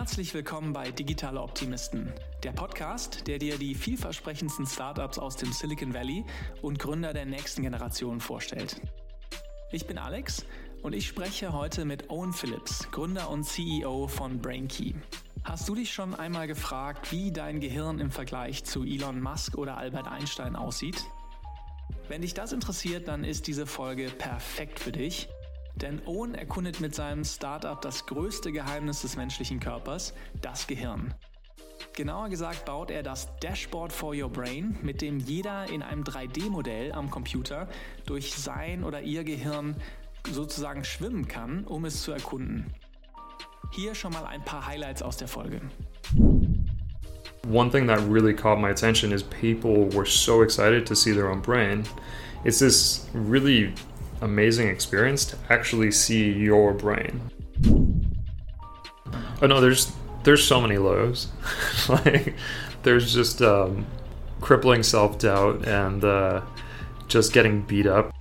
Herzlich willkommen bei Digitale Optimisten, der Podcast, der dir die vielversprechendsten Startups aus dem Silicon Valley und Gründer der nächsten Generation vorstellt. Ich bin Alex und ich spreche heute mit Owen Phillips, Gründer und CEO von BrainKey. Hast du dich schon einmal gefragt, wie dein Gehirn im Vergleich zu Elon Musk oder Albert Einstein aussieht? Wenn dich das interessiert, dann ist diese Folge perfekt für dich denn Owen erkundet mit seinem Startup das größte Geheimnis des menschlichen Körpers, das Gehirn. Genauer gesagt baut er das Dashboard for Your Brain, mit dem jeder in einem 3D-Modell am Computer durch sein oder ihr Gehirn sozusagen schwimmen kann, um es zu erkunden. Hier schon mal ein paar Highlights aus der Folge. One thing that really caught my attention is people were so excited to see their own brain. It's this really amazing experience to actually see your brain. Oh no, there's there's so many lows. like there's just um, crippling self doubt and uh, just getting beat up.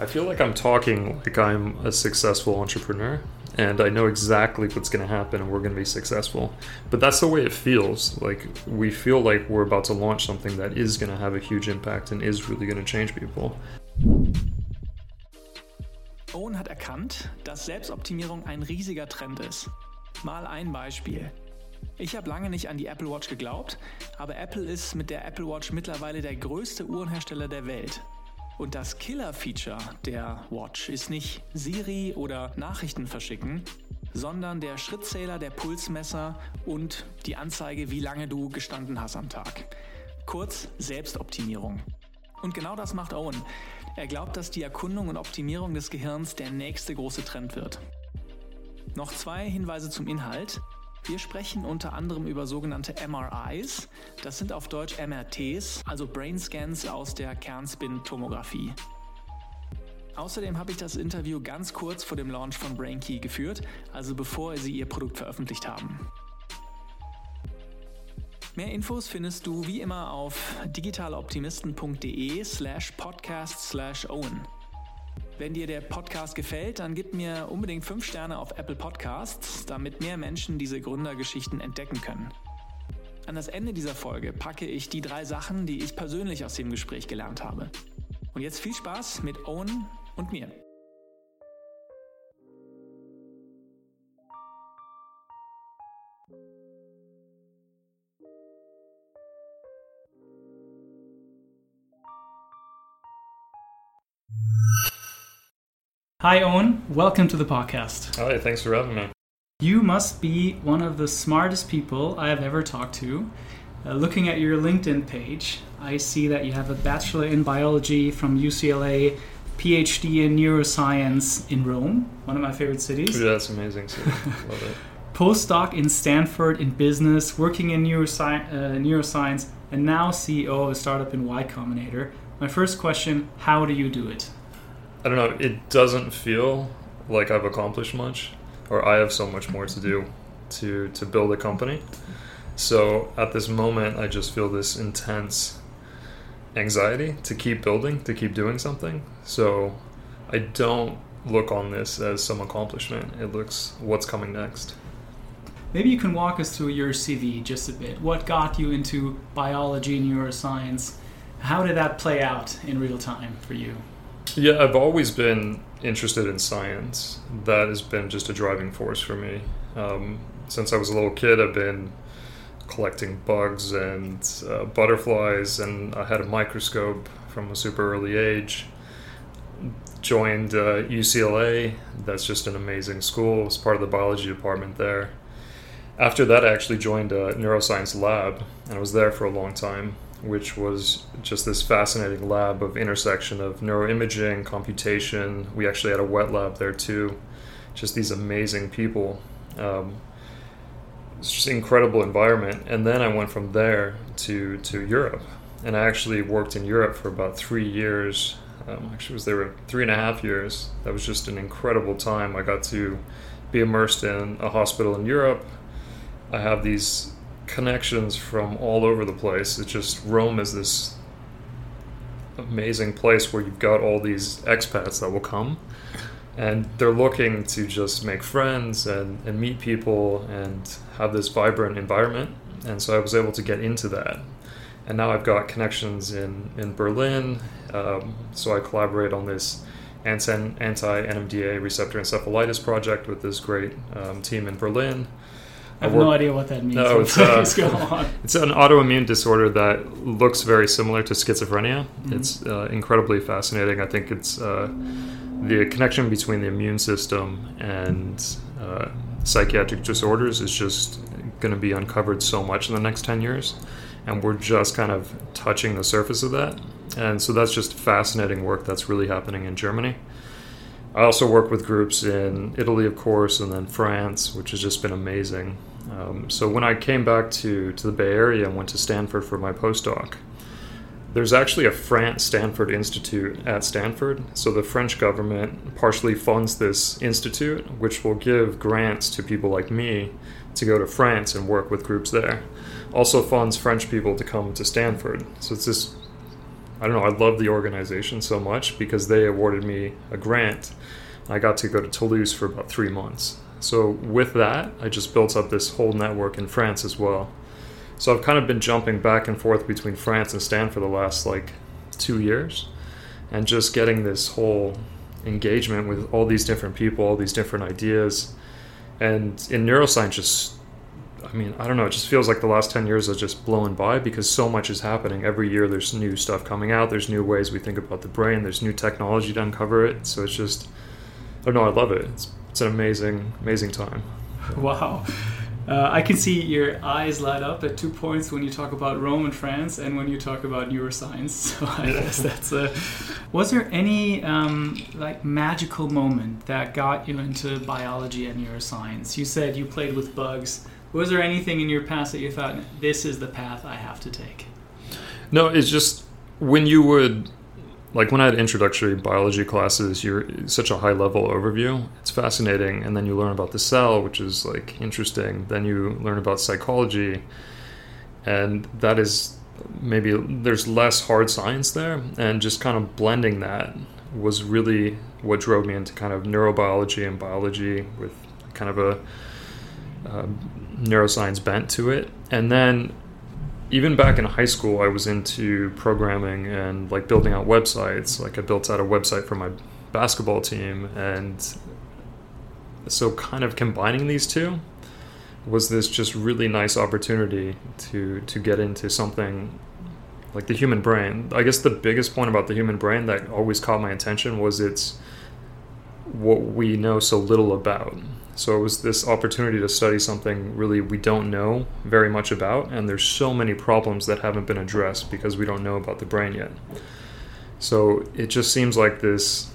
I feel like I'm talking like I'm a successful entrepreneur and I know exactly what's going to happen and we're going to be successful. But that's the way it feels. Like we feel like we're about to launch something that is going to have a huge impact and is really going to change people. Owen hat erkannt, dass Selbstoptimierung ein riesiger Trend ist. Mal ein Beispiel. Ich habe lange nicht an die Apple Watch geglaubt, aber Apple ist mit der Apple Watch mittlerweile der größte Uhrenhersteller der Welt. Und das Killer-Feature der Watch ist nicht Siri oder Nachrichten verschicken, sondern der Schrittzähler, der Pulsmesser und die Anzeige, wie lange du gestanden hast am Tag. Kurz Selbstoptimierung. Und genau das macht Owen. Er glaubt, dass die Erkundung und Optimierung des Gehirns der nächste große Trend wird. Noch zwei Hinweise zum Inhalt. Wir sprechen unter anderem über sogenannte MRIs, das sind auf Deutsch MRTs, also Brain Scans aus der Kernspin-Tomographie. Außerdem habe ich das Interview ganz kurz vor dem Launch von BrainKey geführt, also bevor sie ihr Produkt veröffentlicht haben. Mehr Infos findest du wie immer auf digitaleoptimisten.de slash podcast slash owen. Wenn dir der Podcast gefällt, dann gib mir unbedingt 5 Sterne auf Apple Podcasts, damit mehr Menschen diese Gründergeschichten entdecken können. An das Ende dieser Folge packe ich die drei Sachen, die ich persönlich aus dem Gespräch gelernt habe. Und jetzt viel Spaß mit Owen und mir. Hi, Owen. Welcome to the podcast. Hi, thanks for having me. You must be one of the smartest people I have ever talked to. Uh, looking at your LinkedIn page, I see that you have a Bachelor in Biology from UCLA, PhD in Neuroscience in Rome, one of my favorite cities. Yeah, that's amazing. Love it. Postdoc in Stanford in business, working in neurosci- uh, neuroscience, and now CEO of a startup in Y Combinator. My first question How do you do it? I don't know. It doesn't feel like I've accomplished much, or I have so much more to do to to build a company. So at this moment, I just feel this intense anxiety to keep building, to keep doing something. So I don't look on this as some accomplishment. It looks what's coming next. Maybe you can walk us through your CV just a bit. What got you into biology, and neuroscience? How did that play out in real time for you? Yeah, I've always been interested in science. That has been just a driving force for me. Um, since I was a little kid, I've been collecting bugs and uh, butterflies, and I had a microscope from a super early age. Joined uh, UCLA. That's just an amazing school. I was part of the biology department there. After that, I actually joined a neuroscience lab, and I was there for a long time which was just this fascinating lab of intersection of neuroimaging, computation. We actually had a wet lab there too. Just these amazing people. Um, it's just an incredible environment. And then I went from there to to Europe, and I actually worked in Europe for about three years. Um, actually, was there three and a half years. That was just an incredible time. I got to be immersed in a hospital in Europe. I have these connections from all over the place. It's just Rome is this amazing place where you've got all these expats that will come and they're looking to just make friends and, and meet people and have this vibrant environment. And so I was able to get into that. And now I've got connections in, in Berlin. Um, so I collaborate on this anti NMDA receptor encephalitis project with this great um, team in Berlin. I have no idea what that means. No, it's, uh, it's an autoimmune disorder that looks very similar to schizophrenia. Mm-hmm. It's uh, incredibly fascinating. I think it's uh, the connection between the immune system and uh, psychiatric disorders is just going to be uncovered so much in the next 10 years. And we're just kind of touching the surface of that. And so that's just fascinating work that's really happening in Germany. I also work with groups in Italy, of course, and then France, which has just been amazing. Um, so when I came back to, to the Bay Area and went to Stanford for my postdoc, there's actually a France Stanford Institute at Stanford. So the French government partially funds this institute, which will give grants to people like me to go to France and work with groups there. Also funds French people to come to Stanford. So it's this I don't know, I love the organization so much because they awarded me a grant. I got to go to Toulouse for about three months. So with that, I just built up this whole network in France as well. So I've kind of been jumping back and forth between France and Stanford for the last like two years and just getting this whole engagement with all these different people, all these different ideas. And in neuroscience, just, I mean, I don't know, it just feels like the last 10 years are just blown by because so much is happening. Every year there's new stuff coming out, there's new ways we think about the brain, there's new technology to uncover it. So it's just, I don't know, I love it. It's, it's an amazing, amazing time. Wow. Uh, I can see your eyes light up at two points when you talk about Rome and France, and when you talk about neuroscience. So I guess that's a. Was there any um, like magical moment that got you into biology and neuroscience? You said you played with bugs. Was there anything in your past that you thought this is the path I have to take? No, it's just when you would like when I had introductory biology classes, you're such a high level overview. It's fascinating, and then you learn about the cell, which is like interesting. Then you learn about psychology, and that is maybe there's less hard science there, and just kind of blending that was really what drove me into kind of neurobiology and biology with kind of a, a neuroscience bent to it, and then even back in high school, I was into programming and like building out websites. Like I built out a website for my basketball team, and so kind of combining these two was this just really nice opportunity to to get into something like the human brain. I guess the biggest point about the human brain that always caught my attention was it's what we know so little about. So it was this opportunity to study something really we don't know very much about, and there's so many problems that haven't been addressed because we don't know about the brain yet. So it just seems like this.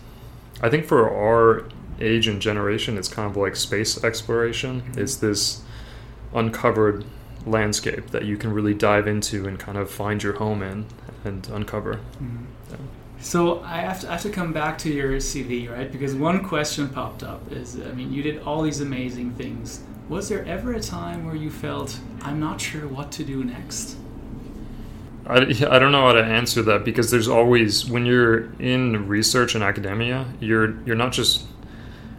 I think for our age and generation, it's kind of like space exploration. Mm-hmm. It's this uncovered landscape that you can really dive into and kind of find your home in and uncover. Mm-hmm. So I have, to, I have to come back to your CV, right? Because one question popped up is, I mean, you did all these amazing things. Was there ever a time where you felt, I'm not sure what to do next? I, I don't know how to answer that because there's always when you're in research and academia, you're you're not just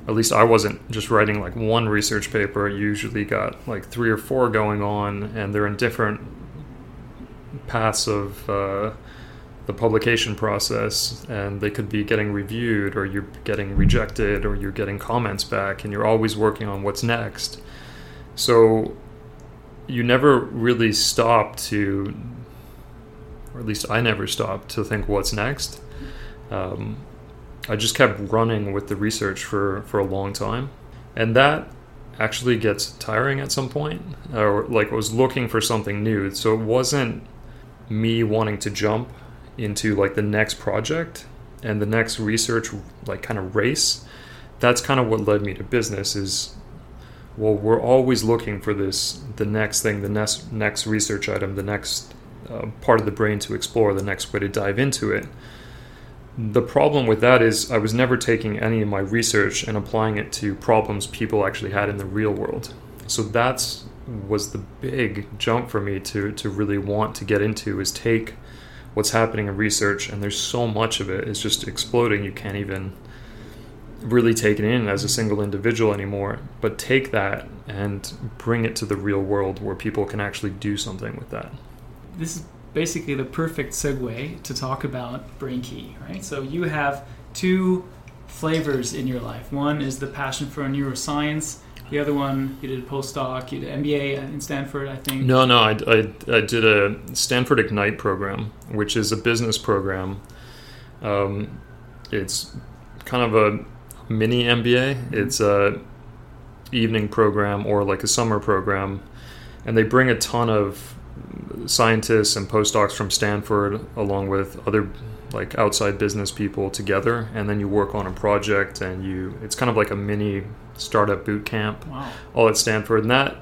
at least I wasn't just writing like one research paper. You usually got like three or four going on, and they're in different paths of uh, the publication process and they could be getting reviewed or you're getting rejected or you're getting comments back and you're always working on what's next. So you never really stop to or at least i never stopped to think what's next. Um, i just kept running with the research for, for a long time and that actually gets tiring at some point. Or like I was looking for something new so it wasn't me wanting to jump into like the next project and the next research like kind of race that's kind of what led me to business is well we're always looking for this the next thing the next next research item the next uh, part of the brain to explore the next way to dive into it. The problem with that is i was never taking any of my research and applying it to problems people actually had in the real world. So that's was the big jump for me to to really want to get into is take what's happening in research, and there's so much of it. It's just exploding. You can't even really take it in as a single individual anymore, but take that and bring it to the real world where people can actually do something with that. This is basically the perfect segue to talk about BrainKey, right? So you have two flavors in your life. One is the passion for neuroscience. The other one, you did a postdoc, you did MBA in Stanford, I think. No, no, I, I, I did a Stanford Ignite program, which is a business program. Um, it's kind of a mini MBA. It's a evening program or like a summer program, and they bring a ton of scientists and postdocs from Stanford along with other like outside business people together and then you work on a project and you it's kind of like a mini startup boot camp Wow. all at Stanford and that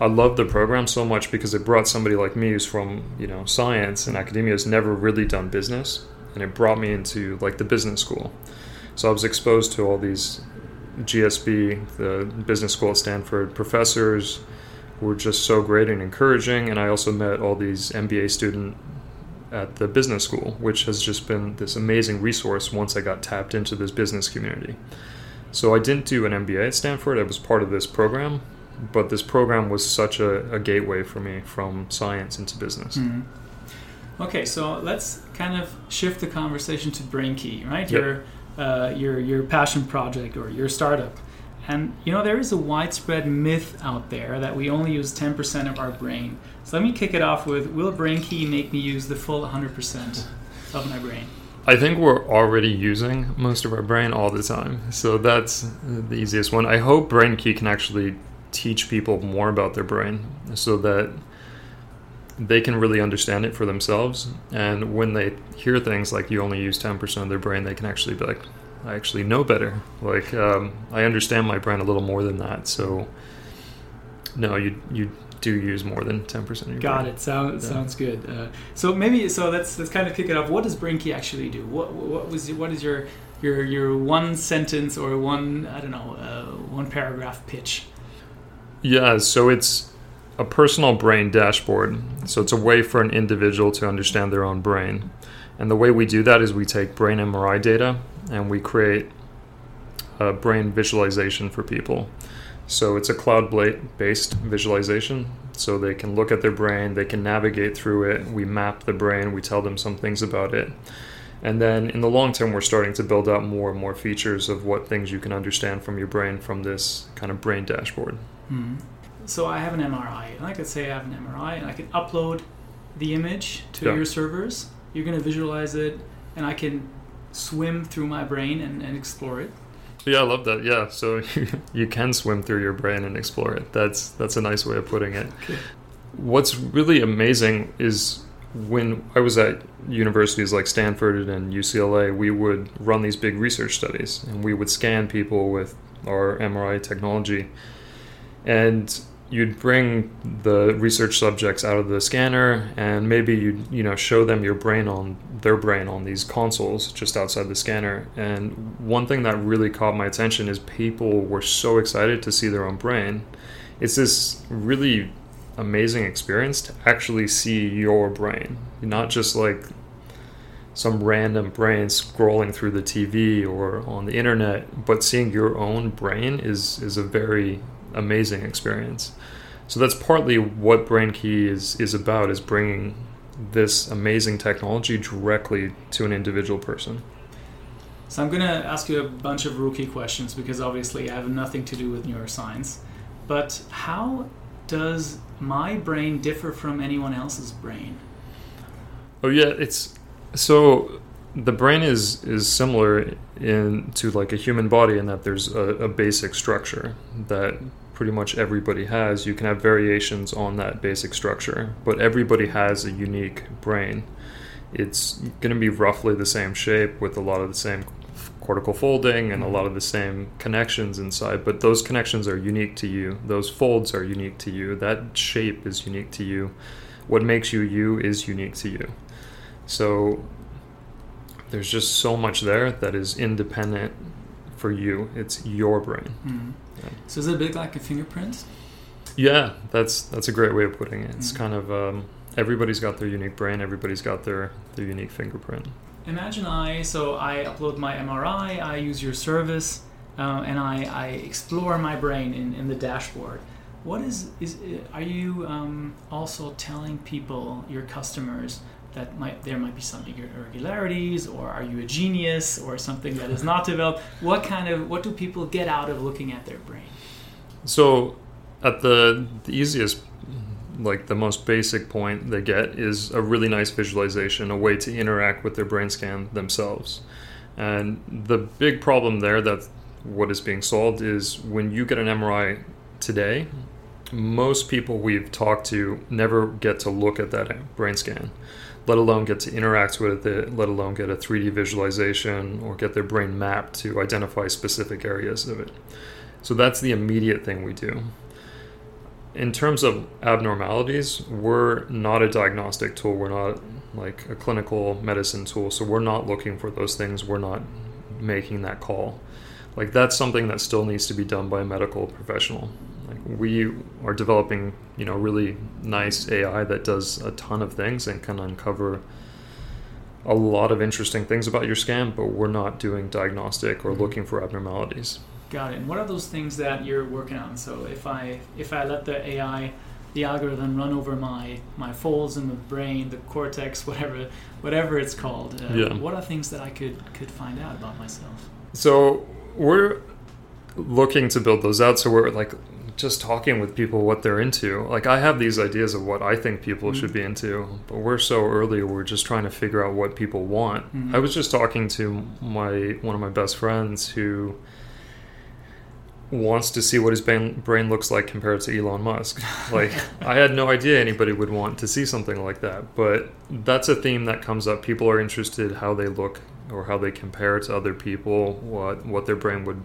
I love the program so much because it brought somebody like me who's from you know science and academia has never really done business and it brought me into like the business school so I was exposed to all these GSB the business school at Stanford professors were just so great and encouraging and I also met all these MBA student at the business school which has just been this amazing resource once I got tapped into this business community so I didn't do an MBA at Stanford I was part of this program but this program was such a, a gateway for me from science into business. Mhm. Okay, so let's kind of shift the conversation to BrainKey, right? Yep. Your uh, your your passion project or your startup. And you know there is a widespread myth out there that we only use 10% of our brain. So let me kick it off with: Will BrainKey make me use the full 100% of my brain? I think we're already using most of our brain all the time, so that's the easiest one. I hope BrainKey can actually teach people more about their brain so that they can really understand it for themselves. And when they hear things like you only use 10% of their brain, they can actually be like, I actually know better. Like, um, I understand my brain a little more than that. So, no, you, you do use more than 10% of your Got brain. it. Sounds Yeah. sounds good. Uh, so maybe so let's let's kind of kick it off. What does BrainKey actually do? What what was what is your your your one sentence or one I don't know uh, one paragraph pitch? Yeah, so it's a personal brain dashboard. So it's a way for an individual to understand their own brain. And the way we do that is we take brain MRI data and we create a brain visualization for people. So it's a cloud based visualization. So they can look at their brain, they can navigate through it. We map the brain, we tell them some things about it. And then in the long term, we're starting to build out more and more features of what things you can understand from your brain from this kind of brain dashboard. Hmm. So I have an MRI, and I could say I have an MRI, and I can upload the image to Yeah. your servers. You're going to visualize it, and I can swim through my brain and, and explore it. Yeah, I love that. Yeah, so you can swim through your brain and explore it. That's that's a nice way of putting it. Okay. What's really amazing is when I was at universities like Stanford and UCLA, we would run these big research studies and we would scan people with our MRI technology. And you'd bring the research subjects out of the scanner and maybe you'd you know show them your brain on their brain on these consoles just outside the scanner. And one thing that really caught my attention is people were so excited to see their own brain. It's this really amazing experience to actually see your brain not just like some random brain scrolling through the TV or on the internet but seeing your own brain is is a very amazing experience so that's partly what BrainKey is is about is bringing this amazing technology directly to an individual person. So I'm going to ask you a bunch of rookie questions because obviously I have nothing to do with neuroscience. But how does my brain differ from anyone else's brain? Oh yeah, it's so the brain is is similar in to like a human body in that there's a, a basic structure that pretty much everybody has. You can have variations on that basic structure, but everybody has a unique brain. It's going to be roughly the same shape with a lot of the same cortical folding and a lot of the same connections inside, but those connections are unique to you. Those folds are unique to you. That shape is unique to you. What makes you you is unique to you. So there's just so much there that is independent for you. It's your brain. Hmm. So is it a bit like a fingerprint? Yeah, that's that's a great way of putting it. It's Mhm. kind of um, everybody's got their unique brain. Everybody's got their their unique fingerprint. imagine I so I upload my MRI, I use your service, uh, and I, I explore my brain in, in the dashboard. What is is are you um, also telling people, your customers, that might there might be some irregularities, or are you a genius, or something that is not developed? What kind of what do people get out of looking at their brain? So, at the, the easiest like the most basic point they get is a really nice visualization, a way to interact with their brain scan themselves. And the big problem there that what is being solved is when you get an MRI today, most people we've talked to never get to look at that brain scan, let alone get to interact with it, let alone get a 3D visualization or get their brain mapped to identify specific areas of it. So that's the immediate thing we do in terms of abnormalities, we're not a diagnostic tool. We're not like a clinical medicine tool. So we're not looking for those things. We're not making that call. Like that's something that still needs to be done by a medical professional. Like we are developing, you know, really nice AI that does a ton of things and can uncover a lot of interesting things about your scan, but we're not doing diagnostic or mm-hmm. looking for abnormalities. Got it. And what are those things that you're working on? So if I if I let the AI, the algorithm run over my my folds in the brain, the cortex, whatever whatever it's called, uh, yeah. what are things that I could could find out about myself? So we're looking to build those out. So we're like just talking with people what they're into. Like I have these ideas of what I think people mm-hmm. should be into, but we're so early. We're just trying to figure out what people want. Mm-hmm. I was just talking to my one of my best friends who wants to see what his brain looks like compared to Elon Musk. Like, I had no idea anybody would want to see something like that. But that's a theme that comes up. People are interested how they look or how they compare to other people, what what their brain would.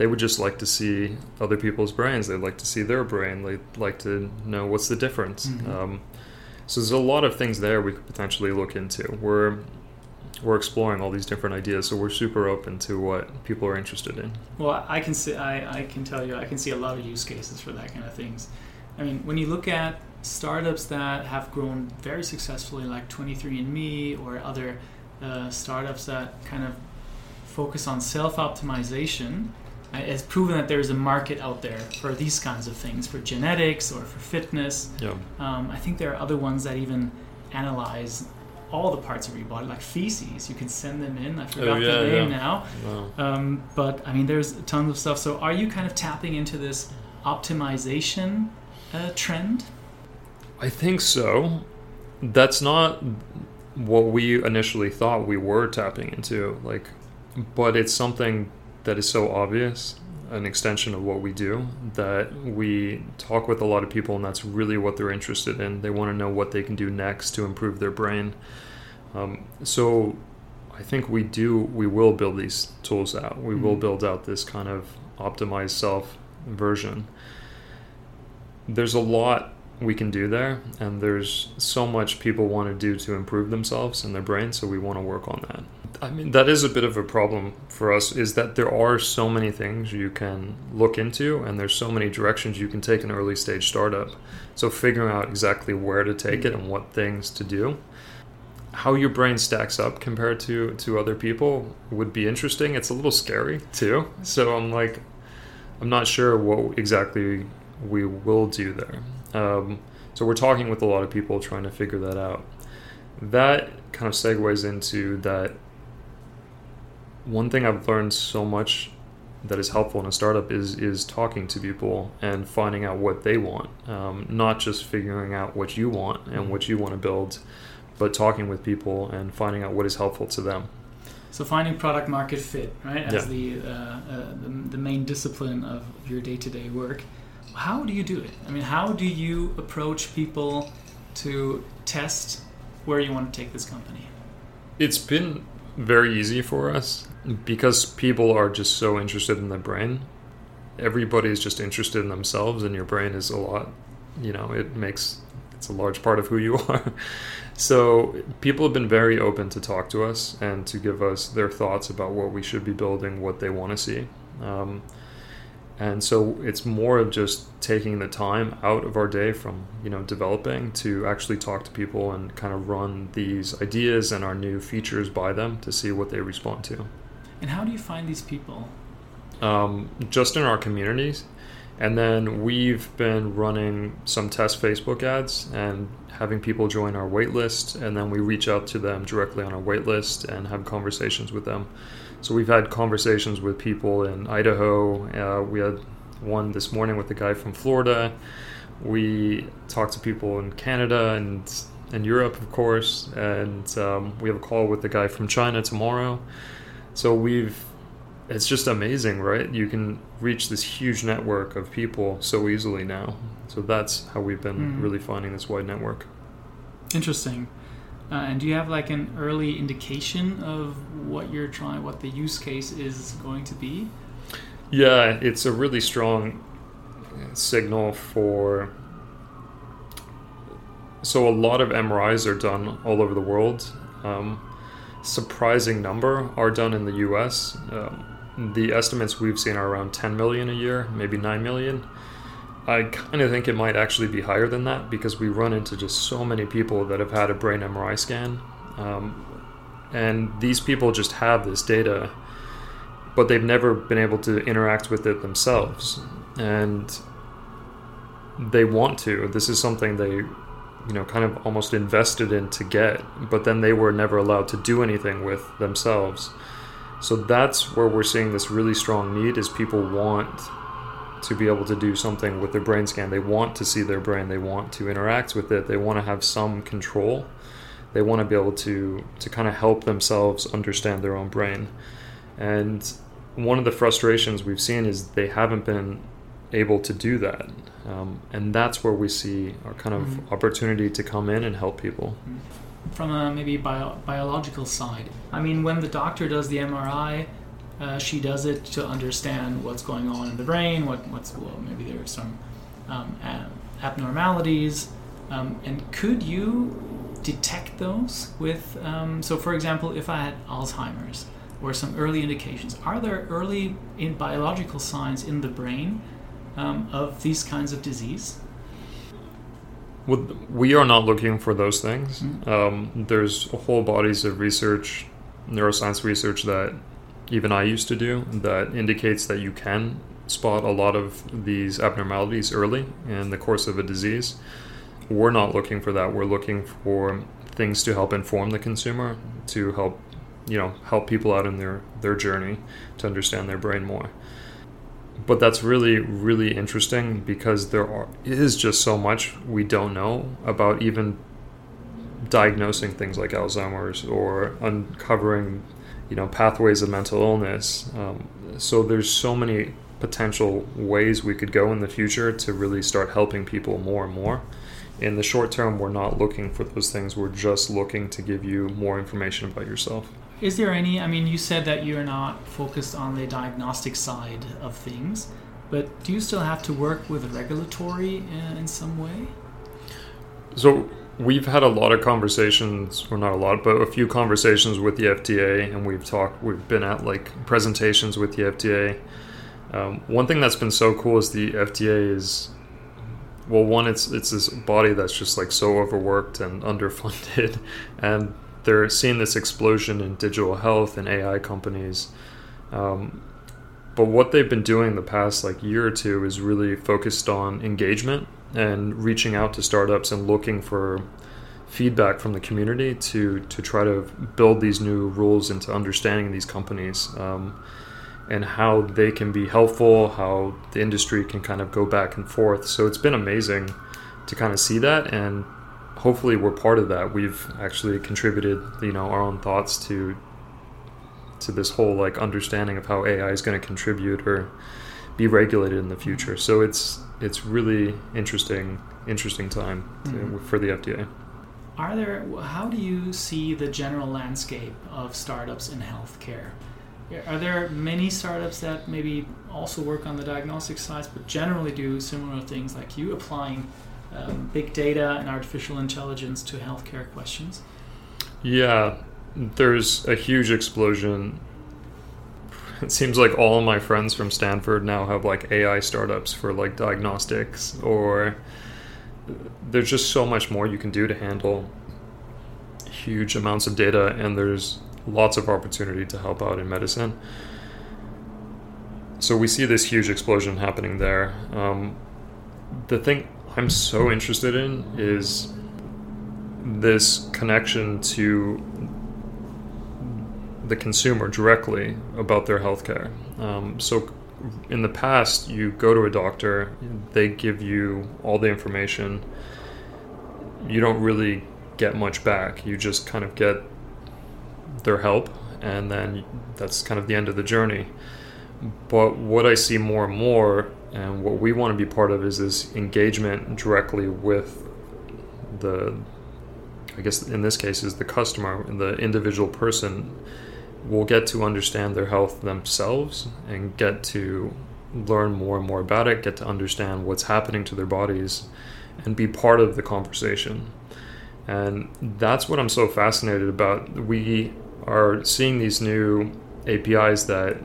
They would just like to see other people's brains. They'd like to see their brain. They'd like to know what's the difference. Mm-hmm. Um, so there's a lot of things there we could potentially look into. We're we're exploring all these different ideas so we're super open to what people are interested in well i can see I, I can tell you i can see a lot of use cases for that kind of things i mean when you look at startups that have grown very successfully like 23andme or other uh, startups that kind of focus on self-optimization uh, it's proven that there's a market out there for these kinds of things for genetics or for fitness yeah. Um, i think there are other ones that even analyze all the parts of your body, like feces. You can send them in. I forgot oh, yeah, the name yeah. now. Wow. Um, but I mean, there's tons of stuff. So, are you kind of tapping into this optimization uh, trend? I think so. That's not what we initially thought we were tapping into. Like, but it's something that is so obvious an extension of what we do that we talk with a lot of people and that's really what they're interested in. They want to know what they can do next to improve their brain. Um, so i think we do we will build these tools out. We mm-hmm. will build out this kind of optimized self version. There's a lot we can do there and there's so much people want to do to improve themselves and their brain so we want to work on that I mean, that is a bit of a problem for us. Is that there are so many things you can look into, and there's so many directions you can take an early stage startup. So figuring out exactly where to take it and what things to do, how your brain stacks up compared to to other people would be interesting. It's a little scary too. So I'm like, I'm not sure what exactly we will do there. Um, so we're talking with a lot of people trying to figure that out. That kind of segues into that one thing I've learned so much that is helpful in a startup is is talking to people and finding out what they want, um, not just figuring out what you want and what you want to build, but talking with people and finding out what is helpful to them. So finding product market fit, right, as yeah. the, uh, uh, the, the main discipline of your day to day work. How do you do it? I mean, how do you approach people to test where you want to take this company? It's been very easy for us because people are just so interested in the brain. Everybody's just interested in themselves, and your brain is a lot, you know, it makes it's a large part of who you are. so people have been very open to talk to us and to give us their thoughts about what we should be building, what they want to see. Um, and so it's more of just taking the time out of our day from you know developing to actually talk to people and kind of run these ideas and our new features by them to see what they respond to and how do you find these people um, just in our communities and then we've been running some test facebook ads and having people join our waitlist and then we reach out to them directly on our waitlist and have conversations with them so we've had conversations with people in Idaho. Uh, we had one this morning with a guy from Florida. We talked to people in Canada and and Europe, of course, and um, we have a call with the guy from China tomorrow. So we've it's just amazing, right? You can reach this huge network of people so easily now. So that's how we've been mm. really finding this wide network. Interesting. Uh, and do you have like an early indication of what you're trying, what the use case is going to be? Yeah, it's a really strong signal for. So a lot of MRIs are done all over the world. Um, surprising number are done in the U.S. Um, the estimates we've seen are around 10 million a year, maybe 9 million. I kind of think it might actually be higher than that because we run into just so many people that have had a brain MRI scan. Um, and these people just have this data, but they've never been able to interact with it themselves. And they want to. This is something they, you know, kind of almost invested in to get, but then they were never allowed to do anything with themselves. So that's where we're seeing this really strong need is people want to be able to do something with their brain scan. They want to see their brain. They want to interact with it. They want to have some control. They want to be able to to kind of help themselves understand their own brain. And one of the frustrations we've seen is they haven't been able to do that. Um, and that's where we see our kind of mm-hmm. opportunity to come in and help people. From a maybe bio- biological side, I mean, when the doctor does the MRI, uh, she does it to understand what's going on in the brain, what, what's well, maybe there are some um, abnormalities, um, and could you detect those with? Um, so, for example, if I had Alzheimer's or some early indications, are there early in biological signs in the brain um, of these kinds of disease? Well, we are not looking for those things. Mm-hmm. there's whole bodies of research, neuroscience research that even I used to do that indicates that you can spot a lot of these abnormalities early in the course of a disease. We're not looking for that. We're looking for things to help inform the consumer, to help you know help people out in their their journey to understand their brain more. But that's really really interesting because there are, is just so much we don't know about even diagnosing things like Alzheimer's or uncovering you know pathways of mental illness. Um, so there's so many potential ways we could go in the future to really start helping people more and more. In the short term, we're not looking for those things. We're just looking to give you more information about yourself. Is there any? I mean, you said that you're not focused on the diagnostic side of things, but do you still have to work with regulatory in, some way? So we've had a lot of conversations, or not a lot, but a few conversations with the FDA, and we've talked. We've been at like presentations with the FDA. Um, one thing that's been so cool is the FDA is, well, one, it's it's this body that's just like so overworked and underfunded, and they're seeing this explosion in digital health and AI companies. Um, but what they've been doing the past like year or two is really focused on engagement and reaching out to startups and looking for feedback from the community to to try to build these new rules into understanding these companies um, and how they can be helpful, how the industry can kind of go back and forth. So it's been amazing to kind of see that, and hopefully we're part of that. We've actually contributed, you know, our own thoughts to to this whole like understanding of how AI is going to contribute or be regulated in the future. So it's it's really interesting interesting time to, mm-hmm. for the FDA. Are there? How do you see the general landscape of startups in healthcare? Are there many startups that maybe also work on the diagnostic side, but generally do similar things like you, applying um, big data and artificial intelligence to healthcare questions? Yeah, there's a huge explosion it seems like all my friends from Stanford now have like AI startups for like diagnostics, or there's just so much more you can do to handle huge amounts of data, and there's lots of opportunity to help out in medicine. So we see this huge explosion happening there. Um, the thing I'm so interested in is this connection to the consumer directly about their healthcare. Um, so, in the past, you go to a doctor, they give you all the information. You don't really get much back. You just kind of get their help, and then that's kind of the end of the journey. But what I see more and more, and what we want to be part of, is this engagement directly with the, I guess in this case, is the customer, the individual person will get to understand their health themselves and get to learn more and more about it, get to understand what's happening to their bodies, and be part of the conversation. And that's what I'm so fascinated about. We are seeing these new APIs that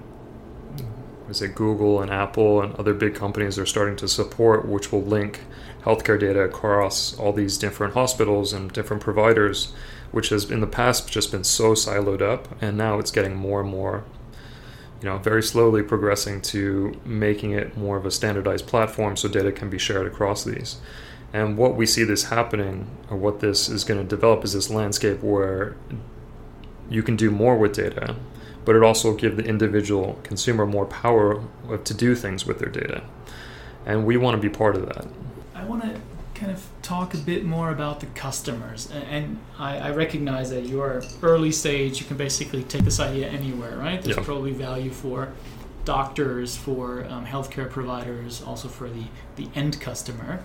is it Google and Apple and other big companies are starting to support, which will link healthcare data across all these different hospitals and different providers, which has in the past just been so siloed up, and now it's getting more and more, you know, very slowly progressing to making it more of a standardized platform so data can be shared across these. And what we see this happening, or what this is going to develop, is this landscape where you can do more with data but it also give the individual consumer more power to do things with their data. And we want to be part of that. I want to kind of talk a bit more about the customers. And I, I recognize that you're early stage, you can basically take this idea anywhere, right? There's Yeah. probably value for doctors, for um, healthcare providers, also for the, the end customer.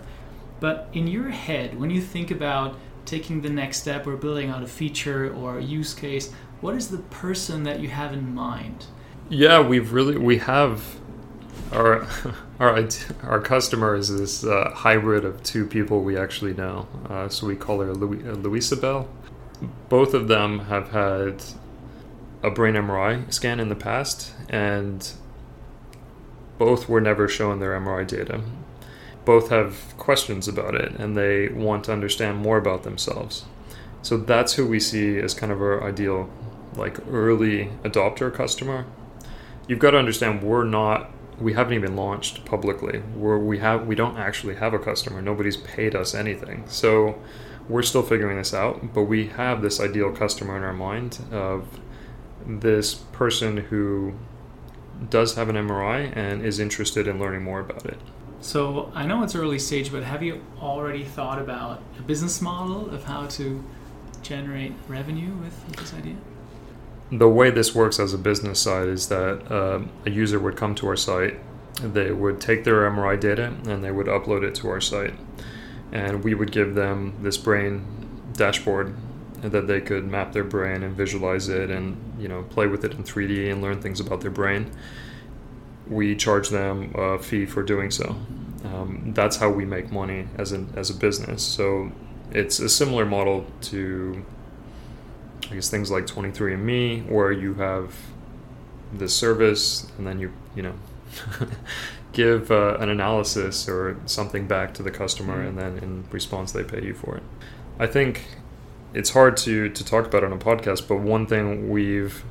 But in your head, when you think about taking the next step or building out a feature or a use case, what is the person that you have in mind? Yeah, we've really we have our our our customer is this uh, hybrid of two people we actually know. Uh, so we call her Louis, uh, Louisa Bell. Both of them have had a brain MRI scan in the past, and both were never shown their MRI data. Both have questions about it, and they want to understand more about themselves. So that's who we see as kind of our ideal, like early adopter customer. You've got to understand we're not, we haven't even launched publicly. We're, we have, we don't actually have a customer. Nobody's paid us anything. So we're still figuring this out. But we have this ideal customer in our mind of this person who does have an MRI and is interested in learning more about it. So I know it's early stage, but have you already thought about a business model of how to generate revenue with, with this idea? The way this works as a business side is that um, a user would come to our site, they would take their MRI data and they would upload it to our site, and we would give them this brain dashboard that they could map their brain and visualize it and you know play with it in 3D and learn things about their brain. We charge them a fee for doing so. Um, that's how we make money as an as a business. So it's a similar model to I guess things like 23andMe, where you have this service and then you you know give uh, an analysis or something back to the customer, and then in response they pay you for it. I think it's hard to to talk about on a podcast, but one thing we've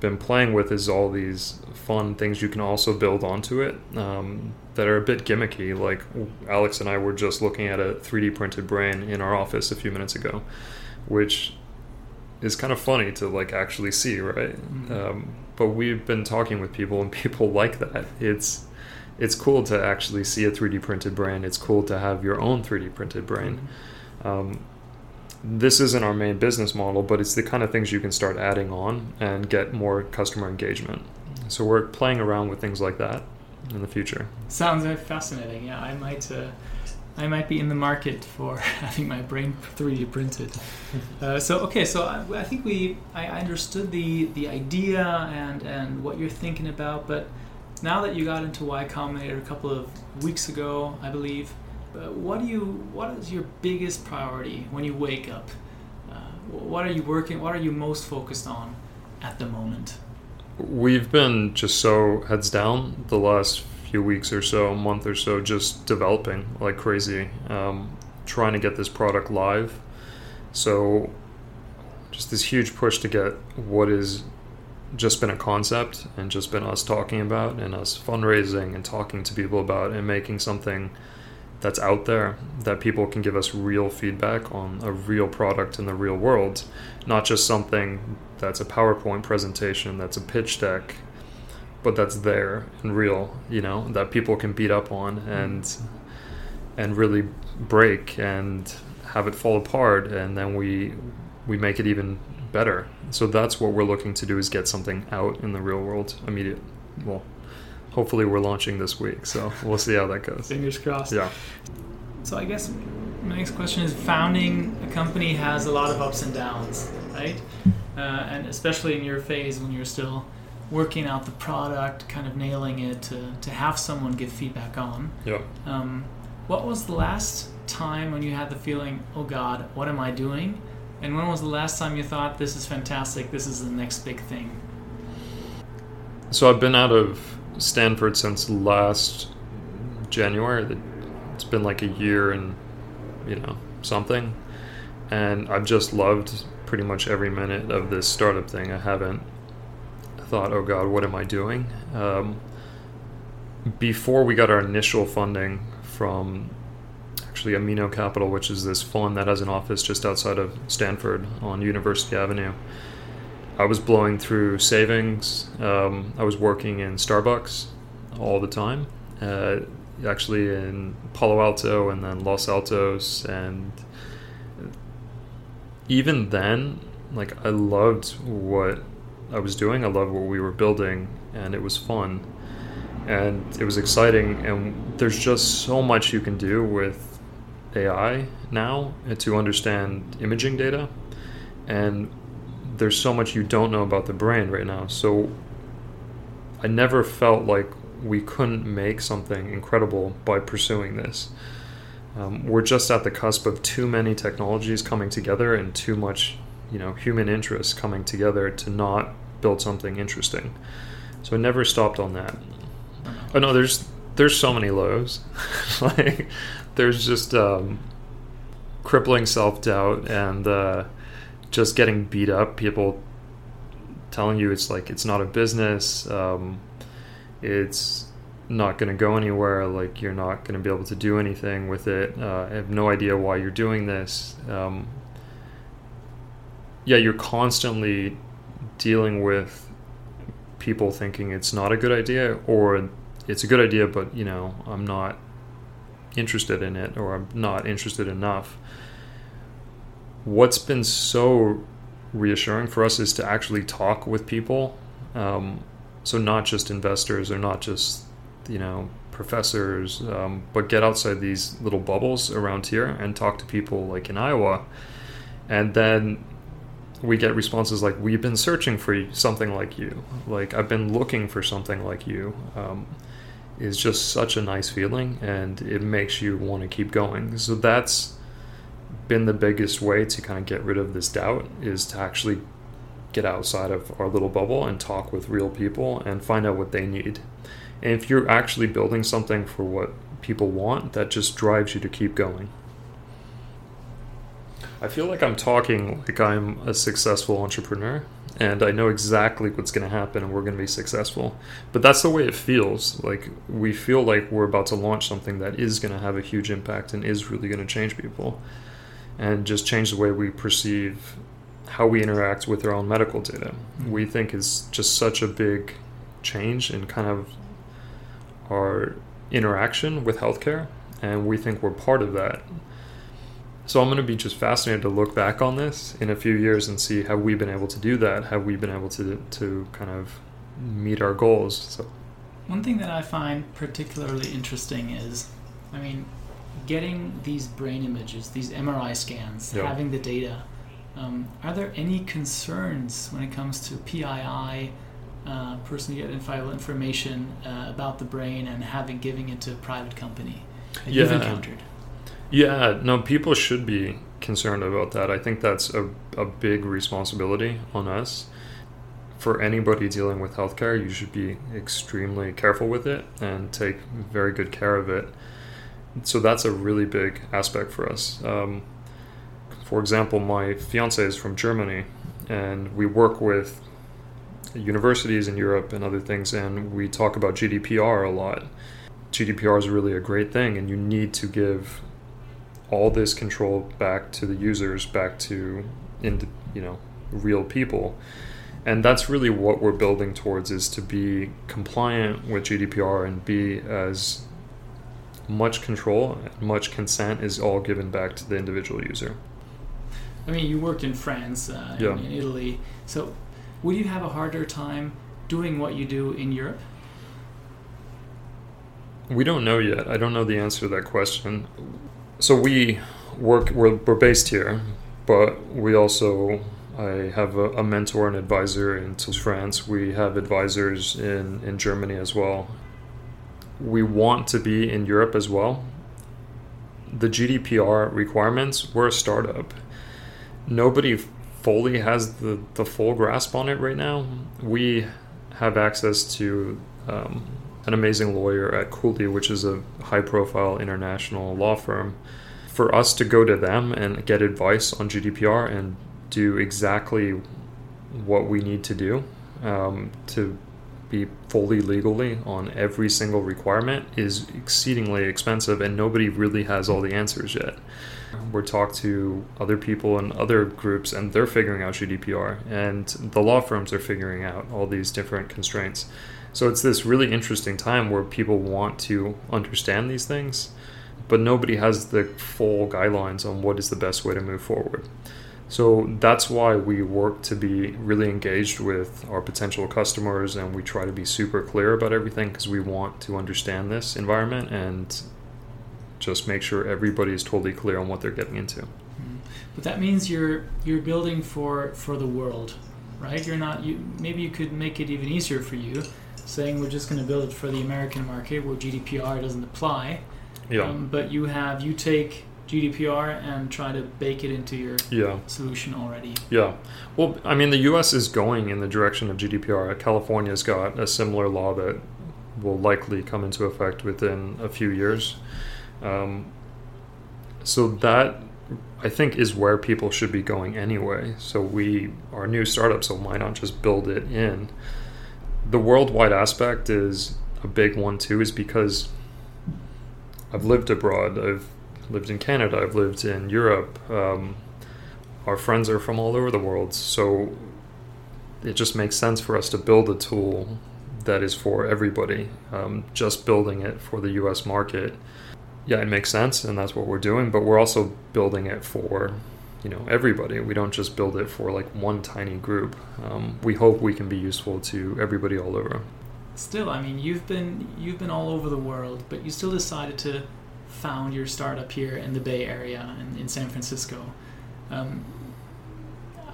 been playing with is all these fun things you can also build onto it um, that are a bit gimmicky. Like Alex and I were just looking at a 3D printed brain in our office a few minutes ago, which is kind of funny to like actually see, right? Mhm. Um, but we've been talking with people, and people like that. It's it's cool to actually see a 3D printed brain. It's cool to have your own 3D printed brain. Um, this isn't our main business model, but it's the kind of things you can start adding on and get more customer engagement. So we're playing around with things like that in the future. Sounds uh, fascinating. Yeah, I might. Uh, I might be in the market for having my brain 3D printed. Uh, so okay, so I, I think we I understood the the idea and and what you're thinking about, but now that you got into Y Combinator a couple of weeks ago, I believe, uh, what do you what is your biggest priority when you wake up? Uh, what are you working? What are you most focused on at the moment? We've been just so heads down the last few weeks or so, a month or so, just developing like crazy, um, trying to get this product live. So, just this huge push to get what is just been a concept and just been us talking about and us fundraising and talking to people about and making something that's out there that people can give us real feedback on a real product in the real world, not just something that's a PowerPoint presentation, that's a pitch deck, but that's there and real, you know, that people can beat up on and and really break and have it fall apart and then we we make it even better. So that's what we're looking to do is get something out in the real world immediate. Well, hopefully we're launching this week, so we'll see how that goes. Fingers crossed. Yeah. So I guess my next question is: founding a company has a lot of ups and downs, right? Uh, and especially in your phase when you're still working out the product, kind of nailing it, to, to have someone give feedback on. Yeah. Um, what was the last time when you had the feeling, oh God, what am I doing? And when was the last time you thought, this is fantastic, this is the next big thing? So I've been out of Stanford since last January. It's been like a year and, you know, something. And I've just loved pretty much every minute of this startup thing. I haven't thought, oh God, what am I doing? Um, before we got our initial funding from actually Amino Capital, which is this fund that has an office just outside of Stanford on University Avenue. I was blowing through savings. Um, I was working in Starbucks all the time, uh, actually in Palo Alto and then Los Altos. And even then, like, I loved what I was doing. I loved what we were building, and it was fun. And it was exciting. And there's just so much you can do with AI now to understand imaging data. And there's so much you don't know about the brain right now. So I never felt like we couldn't make something incredible by pursuing this. Um, we're just at the cusp of too many technologies coming together and too much, you know, human interests coming together to not build something interesting. So I never stopped on that. Oh no, there's there's so many lows. like there's just um, crippling self doubt and uh, just getting beat up. People telling you it's like it's not a business. Um, it's not going to go anywhere. Like you're not going to be able to do anything with it. Uh, I have no idea why you're doing this. Um, yeah, you're constantly dealing with people thinking it's not a good idea or it's a good idea, but you know I'm not interested in it or I'm not interested enough. What's been so reassuring for us is to actually talk with people. Um, so not just investors or not just you know professors, um, but get outside these little bubbles around here and talk to people like in Iowa, and then we get responses like we've been searching for something like you. Like i've been looking for something like you um, is just such a nice feeling and it makes you want to keep going. So that's been the biggest way to kind of get rid of this doubt is to actually get outside of our little bubble and talk with real people and find out what they need. And if you're actually building something for what people want that just drives you to keep going I feel like I'm talking like I'm a successful entrepreneur and I know exactly what's going to happen and we're going to be successful. But that's the way it feels. Like we feel like we're about to launch something that is going to have a huge impact and is really going to change people and just change the way we perceive how we interact with our own medical data. Mm-hmm. We think is just such a big change in kind of our interaction with healthcare and we think we're part of that so I'm going to be just fascinated to look back on this in a few years and see have we've been able to do that. Have we been able to to kind of meet our goals? So one thing that I find particularly interesting is, I mean, getting these brain images, these MRI scans, yep. having the data. Um, are there any concerns when it comes to PII, uh, personally identifiable information uh, about the brain, and having giving it to a private company that yeah. you've encountered? Yeah, no, people should be concerned about that. I think that's a, a big responsibility on us. for anybody dealing with healthcare, you should be extremely careful with it and take very good care of it. So that's a really big aspect for us. Um, for example, my fiance is from Germany, and we work with universities in Europe and other things, and we talk about GDPR a lot. GDPR is really a great thing, and you need to give all this control back to the users, back to in you know real people, and that's really what we're building towards is to be compliant with GDPR and be as much control, and much consent is all given back to the individual user. I mean, you worked in France, uh, Yeah. in Italy, so would you have a harder time doing what you do in Europe? We don't know yet. I don't know the answer to that question. So we work. We're, we're based here, but we also. I have a, a mentor and advisor in France. We have advisors in in Germany as well. We want to be in Europe as well. The GDPR requirements. We're a startup. Nobody fully has the, the full grasp on it right now. We have access to um, an amazing lawyer at Cooley, which is a high profile international law firm. For us to go to them and get advice on GDPR and do exactly what we need to do um, to be fully legally on every single requirement is exceedingly expensive, and nobody really has all the answers yet. We're talked to other people and other groups, and they're figuring out GDPR, and the law firms are figuring out all these different constraints. So it's this really interesting time where people want to understand these things, but nobody has the full guidelines on what is the best way to move forward. So that's why we work to be really engaged with our potential customers and we try to be super clear about everything because we want to understand this environment and just make sure everybody is totally clear on what they're getting into. Mm-hmm. But that means you're you're building for for the world, right? You're not you maybe you could make it even easier for you, saying we're just going to build it for the American market where GDPR doesn't apply. Yeah. Um, but you have you take GDPR and try to bake it into your yeah. solution already. Yeah. Well, I mean, the U.S. is going in the direction of GDPR. California's got a similar law that will likely come into effect within a few years. Um, so that I think is where people should be going anyway. So we are a new startup, so why not just build it in? The worldwide aspect is a big one too, is because I've lived abroad. I've lived in Canada. I've lived in Europe. Um, our friends are from all over the world, so it just makes sense for us to build a tool that is for everybody. Um, just building it for the U.S. market, yeah, it makes sense, and that's what we're doing. But we're also building it for you know everybody. We don't just build it for like one tiny group. Um, we hope we can be useful to everybody all over. Still, I mean, you've been you've been all over the world, but you still decided to found your startup here in the Bay Area in, in San Francisco. Um,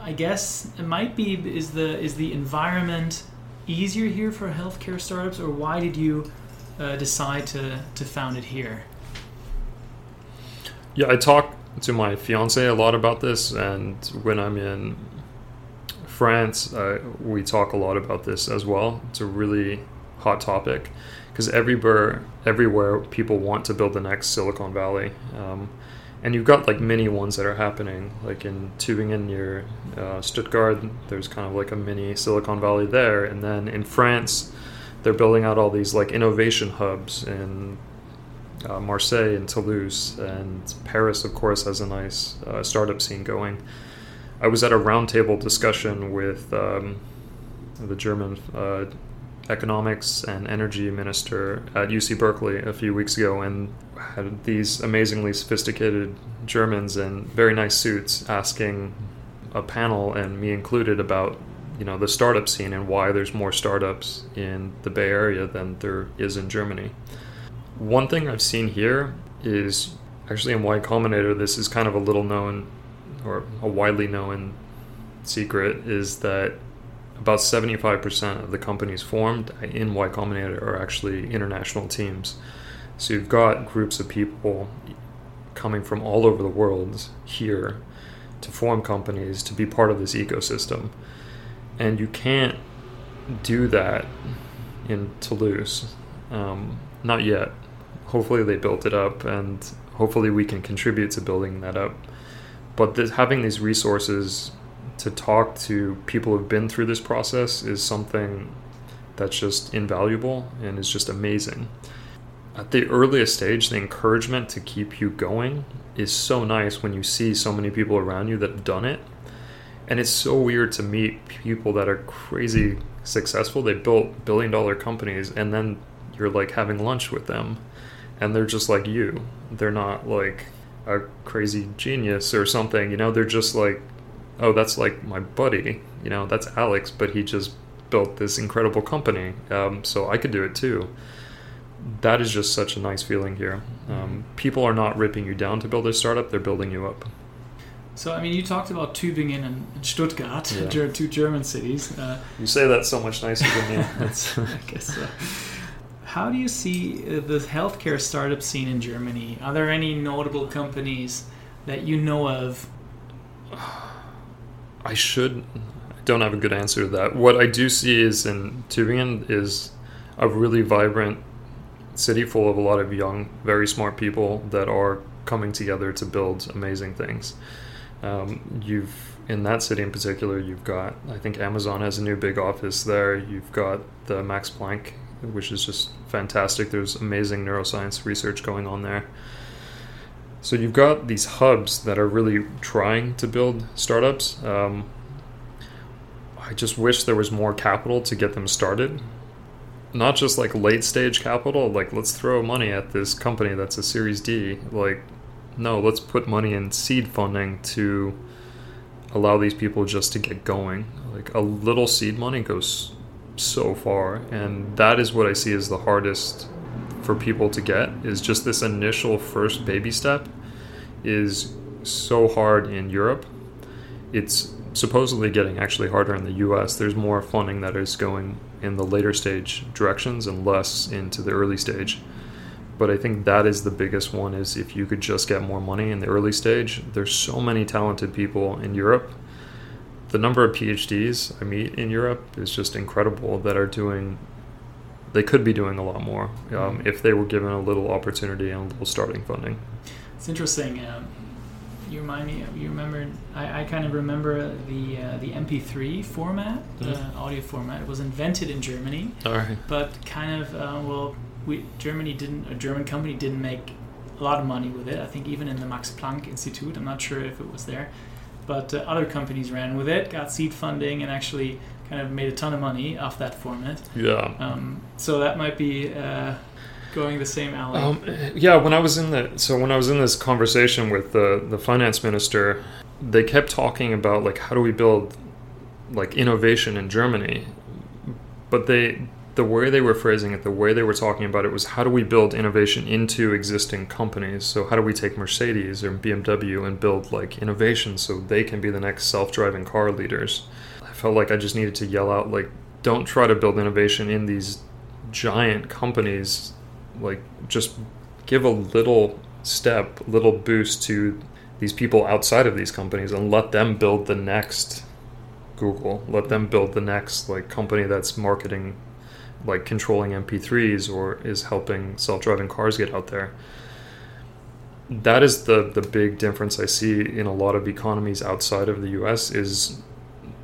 I guess it might be is the is the environment easier here for healthcare startups, or why did you uh, decide to to found it here? Yeah, I talk to my fiance a lot about this, and when I'm in France, uh, we talk a lot about this as well. It's a really hot topic because everywhere, everywhere people want to build the next Silicon Valley, um, and you've got like mini ones that are happening, like in Tübingen near uh, Stuttgart. There's kind of like a mini Silicon Valley there, and then in France, they're building out all these like innovation hubs in uh, Marseille and Toulouse, and Paris, of course, has a nice uh, startup scene going. I was at a roundtable discussion with um, the German uh, economics and energy minister at UC Berkeley a few weeks ago, and had these amazingly sophisticated Germans in very nice suits asking a panel, and me included, about you know the startup scene and why there's more startups in the Bay Area than there is in Germany. One thing I've seen here is actually in Y Combinator. This is kind of a little known or a widely known secret is that about 75% of the companies formed in Y Combinator are actually international teams. So you've got groups of people coming from all over the world here to form companies to be part of this ecosystem. And you can't do that in Toulouse. Um, not yet. Hopefully, they built it up, and hopefully, we can contribute to building that up. But this, having these resources to talk to people who've been through this process is something that's just invaluable and is just amazing. At the earliest stage, the encouragement to keep you going is so nice when you see so many people around you that have done it. And it's so weird to meet people that are crazy successful. They built billion dollar companies and then you're like having lunch with them and they're just like you. They're not like a crazy genius or something, you know, they're just like, oh, that's like my buddy, you know, that's Alex, but he just built this incredible company. Um, so I could do it too. That is just such a nice feeling here. Um, people are not ripping you down to build a startup, they're building you up. So, I mean, you talked about Tübingen and Stuttgart, yeah. two German cities. Uh, you say that so much nicer than me. I guess so. How do you see the healthcare startup scene in Germany? Are there any notable companies that you know of? I should. I don't have a good answer to that. What I do see is in Tübingen is a really vibrant city full of a lot of young, very smart people that are coming together to build amazing things. Um, you've in that city in particular, you've got I think Amazon has a new big office there. You've got the Max Planck, which is just fantastic. There's amazing neuroscience research going on there. So you've got these hubs that are really trying to build startups. Um, I just wish there was more capital to get them started. Not just like late stage capital, like let's throw money at this company that's a Series D. Like no, let's put money in seed funding to allow these people just to get going. Like a little seed money goes so far, and that is what I see as the hardest for people to get is just this initial first baby step is so hard in Europe. It's supposedly getting actually harder in the US. There's more funding that is going in the later stage directions and less into the early stage but I think that is the biggest one is if you could just get more money in the early stage. There's so many talented people in Europe. The number of PhDs I meet in Europe is just incredible that are doing they could be doing a lot more um, if they were given a little opportunity and a little starting funding. It's interesting. Um, you remind me. You remember? I, I kind of remember the uh, the MP3 format, mm-hmm. the audio format. It was invented in Germany, All right. but kind of uh, well we Germany didn't a German company didn't make a lot of money with it. I think even in the Max Planck Institute, I'm not sure if it was there, but uh, other companies ran with it, got seed funding, and actually kind of made a ton of money off that format. Yeah. Um, so that might be. Uh, going the same alley. Um, yeah, when I was in the so when I was in this conversation with the the finance minister, they kept talking about like how do we build like innovation in Germany, but they the way they were phrasing it, the way they were talking about it was how do we build innovation into existing companies? So how do we take Mercedes or BMW and build like innovation so they can be the next self-driving car leaders? I felt like I just needed to yell out like don't try to build innovation in these giant companies like just give a little step, little boost to these people outside of these companies and let them build the next Google. Let them build the next like company that's marketing like controlling MP3s or is helping self-driving cars get out there. That is the the big difference I see in a lot of economies outside of the US is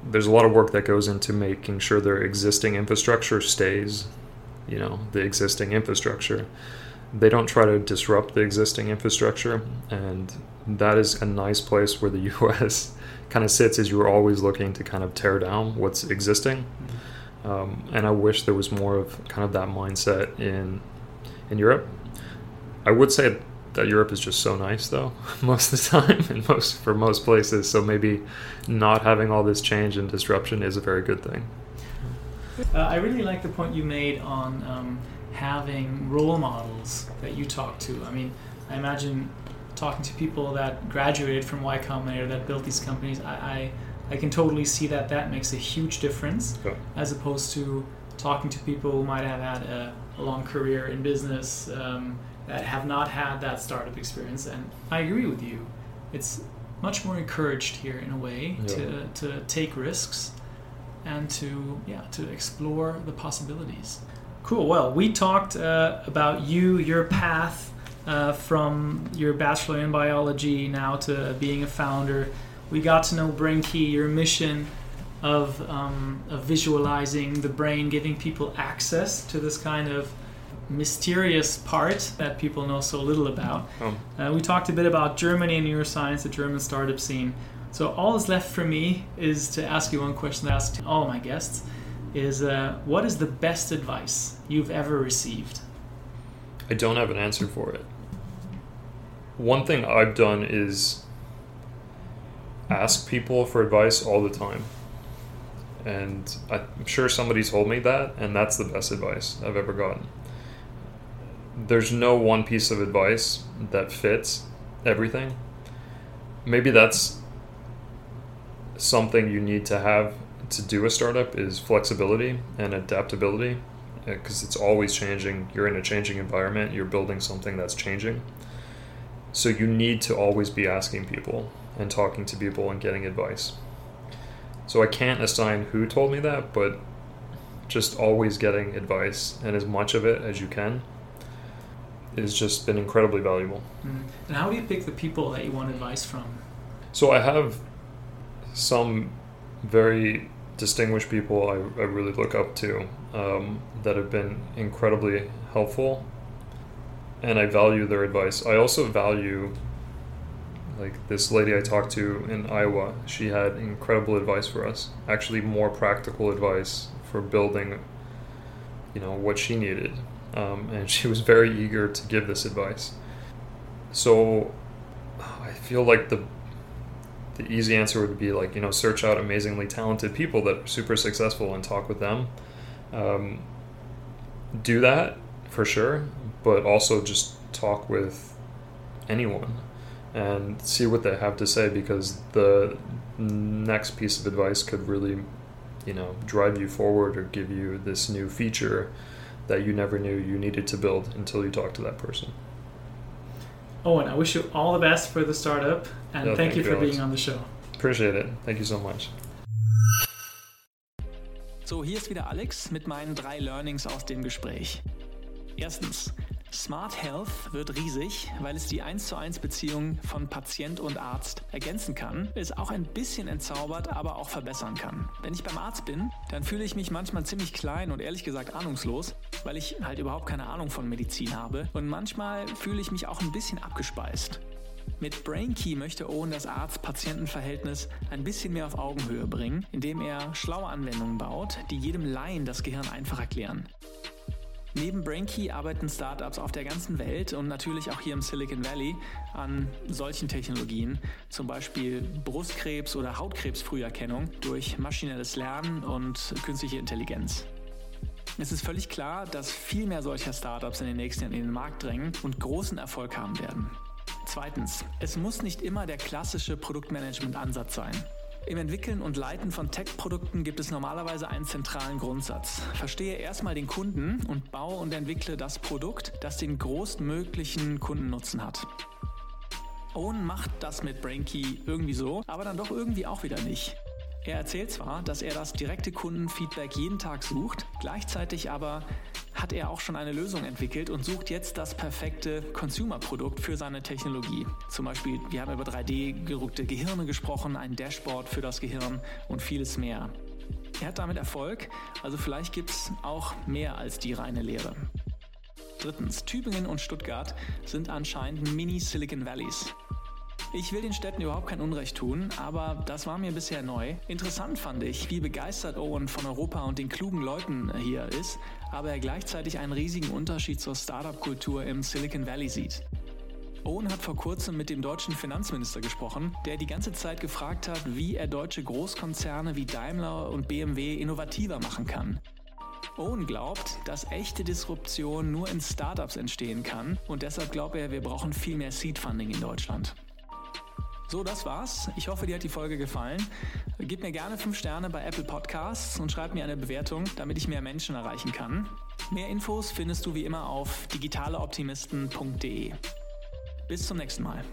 there's a lot of work that goes into making sure their existing infrastructure stays, you know, the existing infrastructure. They don't try to disrupt the existing infrastructure and that is a nice place where the US kind of sits is you're always looking to kind of tear down what's existing. Mm-hmm um, and I wish there was more of kind of that mindset in in Europe. I would say that Europe is just so nice, though, most of the time, and most for most places. So maybe not having all this change and disruption is a very good thing. Uh, I really like the point you made on um, having role models that you talk to. I mean, I imagine talking to people that graduated from Y Combinator that built these companies. I, I I can totally see that that makes a huge difference yeah. as opposed to talking to people who might have had a, a long career in business um, that have not had that startup experience. And I agree with you. It's much more encouraged here in a way yeah. to, to take risks and to yeah to explore the possibilities. Cool. Well, we talked uh, about you, your path uh, from your bachelor in biology now to being a founder. We got to know BrainKey, your mission of, um, of visualizing the brain, giving people access to this kind of mysterious part that people know so little about. Oh. Uh, we talked a bit about Germany and neuroscience, the German startup scene. So all that's left for me is to ask you one question that I ask all my guests is uh, what is the best advice you've ever received? I don't have an answer for it. One thing I've done is ask people for advice all the time. And I'm sure somebody told me that, and that's the best advice I've ever gotten. There's no one piece of advice that fits everything. Maybe that's something you need to have to do a startup is flexibility and adaptability uh, because it's always changing. You're in a changing environment, you're building something that's changing. So you need to always be asking people and talking to people and getting advice. So I can't assign who told me that, but just always getting advice and as much of it as you can has just been incredibly valuable. Mm. And how do you pick the people that you want advice from? So I have some very distinguished people I, I really look up to um, that have been incredibly helpful and I value their advice. I also value like this lady I talked to in Iowa. She had incredible advice for us. Actually, more practical advice for building, you know, what she needed, um, and she was very eager to give this advice. So, I feel like the the easy answer would be like you know search out amazingly talented people that are super successful and talk with them um, do that for sure but also just talk with anyone and see what they have to say because the next piece of advice could really you know drive you forward or give you this new feature that you never knew you needed to build until you talk to that person Owen, I wish you all the best for the startup and thank, thank, you, for Alex. being on the show. Appreciate it. Thank you so much. So, hier ist wieder Alex mit meinen drei Learnings aus dem Gespräch. Erstens, Smart Health wird riesig, weil es die 1 zu 1 Beziehung von Patient und Arzt ergänzen kann, es auch ein bisschen entzaubert, aber auch verbessern kann. Wenn ich beim Arzt bin, dann fühle ich mich manchmal ziemlich klein und ehrlich gesagt ahnungslos, weil ich halt überhaupt keine Ahnung von Medizin habe und manchmal fühle ich mich auch ein bisschen abgespeist. Mit BrainKey möchte Owen das Arzt-Patienten-Verhältnis ein bisschen mehr auf Augenhöhe bringen, indem er schlaue Anwendungen baut, die jedem Laien das Gehirn einfach erklären. Neben BrainKey arbeiten Startups auf der ganzen Welt und natürlich auch hier im Silicon Valley an solchen Technologien, zum Beispiel Brustkrebs- oder Hautkrebsfrüherkennung durch maschinelles Lernen und künstliche Intelligenz. Es ist völlig klar, dass viel mehr solcher Startups in den nächsten Jahren in den Markt drängen und großen Erfolg haben werden. Zweitens, es muss nicht immer der klassische Produktmanagement-Ansatz sein. Im Entwickeln und Leiten von Tech-Produkten gibt es normalerweise einen zentralen Grundsatz. Verstehe erstmal den Kunden und baue und entwickle das Produkt, das den größtmöglichen Kundennutzen hat. Owen macht das mit BrainKey irgendwie so, aber dann doch irgendwie auch wieder nicht. Er erzählt zwar, dass er das direkte Kundenfeedback jeden Tag sucht, gleichzeitig aber hat er auch schon eine Lösung entwickelt und sucht jetzt das perfekte Consumer-Produkt für seine Technologie. Zum Beispiel, wir haben über 3D-gerückte Gehirne gesprochen, ein Dashboard für das Gehirn und vieles mehr. Er hat damit Erfolg, also vielleicht gibt es auch mehr als die reine Lehre. Drittens, Tübingen und Stuttgart sind anscheinend Mini-Silicon Valleys. Ich will den Städten überhaupt kein Unrecht tun, aber das war mir bisher neu. Interessant fand ich, wie begeistert Owen von Europa und den klugen Leuten hier ist, aber er gleichzeitig einen riesigen Unterschied zur Startup-Kultur im Silicon Valley sieht. Owen hat vor kurzem mit dem deutschen Finanzminister gesprochen, der die ganze Zeit gefragt hat, wie er deutsche Großkonzerne wie Daimler und BMW innovativer machen kann. Owen glaubt, dass echte Disruption nur in Startups entstehen kann und deshalb glaubt er, wir brauchen viel mehr Seed Funding in Deutschland. So, das war's. Ich hoffe, dir hat die Folge gefallen. Gib mir gerne 5 Sterne bei Apple Podcasts und schreib mir eine Bewertung, damit ich mehr Menschen erreichen kann. Mehr Infos findest du wie immer auf digitaleoptimisten.de. Bis zum nächsten Mal.